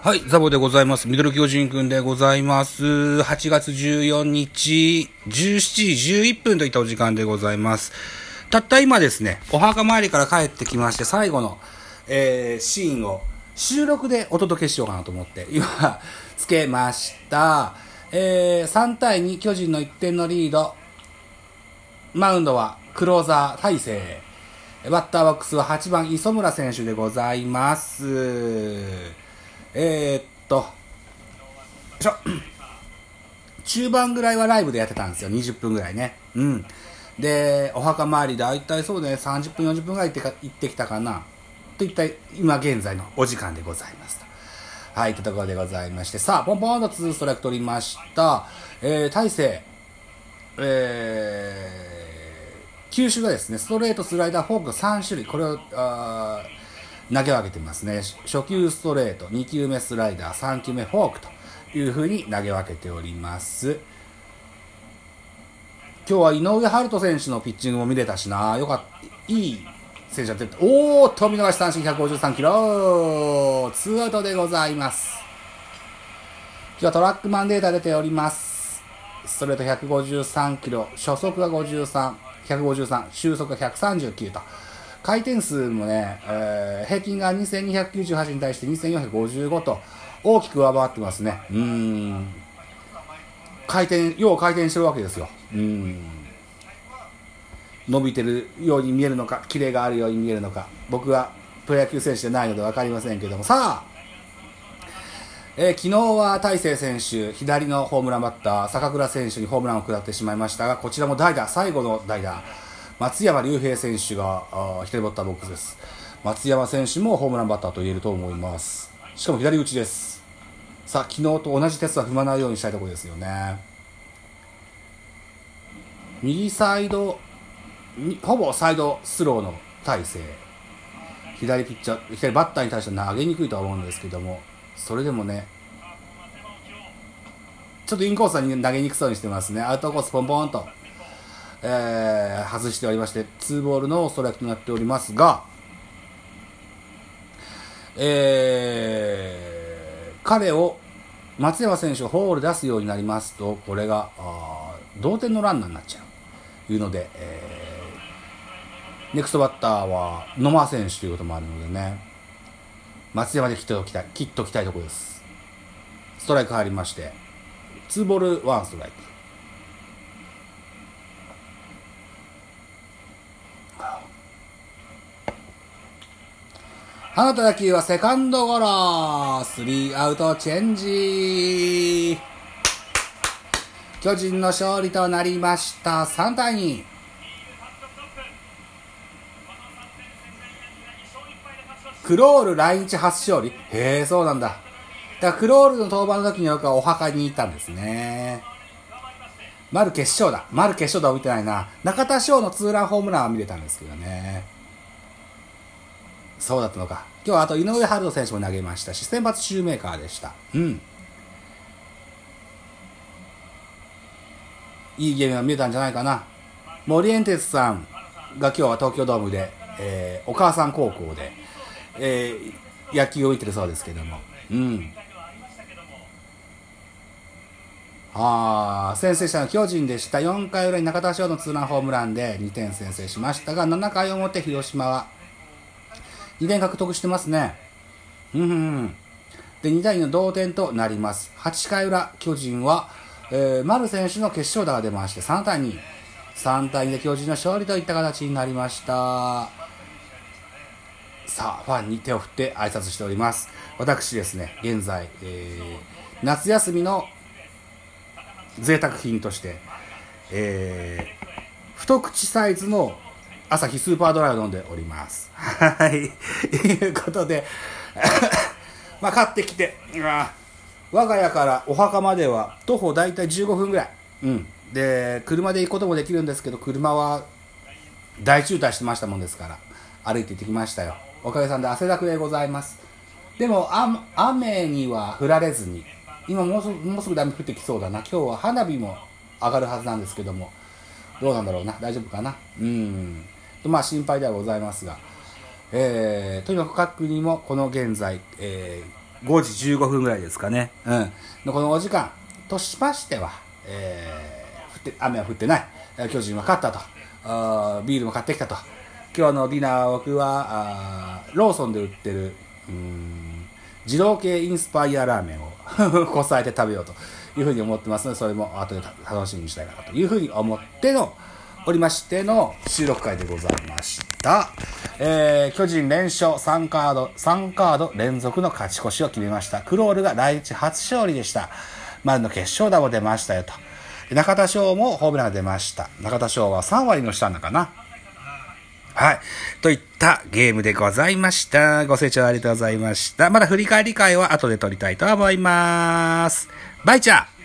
はい、ザボでございます。ミドル巨人くんでございます。8月14日、17時11分といったお時間でございます。たった今ですね、お墓参りから帰ってきまして、最後の、えー、シーンを収録でお届けしようかなと思って、今、つけました。えー、3対2、巨人の1点のリード。マウンドはクローザー大勢。バッターボックスは8番磯村選手でございます。えー、っと、中盤ぐらいはライブでやってたんですよ。20分ぐらいね。うん。で、お墓参りで大体そうね、30分、40分ぐらい行ってか行ってきたかな。といった今現在のお時間でございますと。はい、といったところでございまして。さあ、ポンポンと2ストライク取りました。えー、大勢、えー、球種がですね、ストレート、スライダー、フォーク3種類。これを、あー投げ分けてますね。初球ストレート、2球目スライダー、3球目フォークという風に投げ分けております。今日は井上春人選手のピッチングも見れたしな、よかった、いい選手が出て、おーっと見逃し三振153キロ、ツーアウトでございます。今日はトラックマンデータ出ております。ストレート153キロ、初速が53、153、終速が139と。回転数もね、えー平均が2298に対して2455と大きく上回ってますね。うん。回転、よう回転してるわけですよ。うん。伸びてるように見えるのか、キレがあるように見えるのか、僕はプロ野球選手じゃないので分かりませんけども、さあ、えー昨日は大勢選手、左のホームランバッター、坂倉選手にホームランを下ってしまいましたが、こちらも代打、最後の代打、松山竜平選手があ左バッターボックスです。松山選手もホームランバッターと言えると思います。しかも左打ちです。さあ、昨日と同じ鉄は踏まないようにしたいところですよね。右サイド、ほぼサイドスローの体勢。左ピッチャー、左バッターに対して投げにくいとは思うんですけども、それでもね、ちょっとインコースに投げにくそうにしてますね。アウトコースポンポンと、えー外しておりまして、2ボールのストライクとなっておりますが、えー彼を、松山選手をホール出すようになりますと、これが、同点のランナーになっちゃう。いうので、えーネクストバッターは野間選手ということもあるのでね、松山で切っておきたい、切っときたいところです。ストライク入りまして、2ボール1ストライク。放った打球はセカンドゴロ。スリーアウトチェンジ。巨人の勝利となりました。3対2クロール来日初勝利。へえそうなんだ。だからクロールの登板の時によくお墓に行ったんですね。丸決勝だ。丸決勝だを見てないな。中田翔のツーランホームランは見れたんですけどね。そうだったのか。今日はあと井上春人選手も投げましたし、先発シューメーカーでした。うん。いいゲームが見えたんじゃないかな。森エンテスさんが今日は東京ドームで、えーお母さん高校で、えー野球を見てるそうですけども。うん。あ先制したの巨人でした。4回裏に中田翔のツーランホームランで2点先制しましたが、7回表広島は2点獲得してますね。うんうん。で、2対2の同点となります。8回裏、巨人は、えー、丸選手の決勝打が出まして、3対2。3対2で巨人の勝利といった形になりました。さあ、ファンに手を振って挨拶しております。私ですね、現在、えー、夏休みの贅沢品として、えー、太口サイズの朝日スーパードライを飲んでおります。はい。いうことで、まあ買ってきて、我が家からお墓までは徒歩大体15分ぐらい。うん。で、車で行くこともできるんですけど、車は大渋滞してましたもんですから、歩いて行ってきましたよ。おかげさんで汗だくでございます。でも、あ雨には降られずに、今もうすぐもうすぐ雨降ってきそうだな。今日は花火も上がるはずなんですけども、どうなんだろうな。大丈夫かな？うん。まあ心配ではございますが、えー、とにかく各国もこの現在、えー5時15分ぐらいですかね。うん。のこのお時間としましては、えー、降って、雨は降ってない。巨人は勝ったと。あビールも買ってきたと。今日のディナー僕は、あローソンで売ってる、うん、二郎系インスパイアラーメンを こさえて食べようというふうに思ってますので、それも後で楽しみにしたいかなというふうに思っての、おりましての収録会でございました。えー、巨人連勝3カード、3カード連続の勝ち越しを決めました。クロールが来日初勝利でした。丸の決勝打も出ましたよと。中田翔もホームランが出ました。中田翔は3割のしたんだかな。はい。といったゲームでございました。ご清聴ありがとうございました。まだ振り返り会は後で撮りたいと思います。バイチャー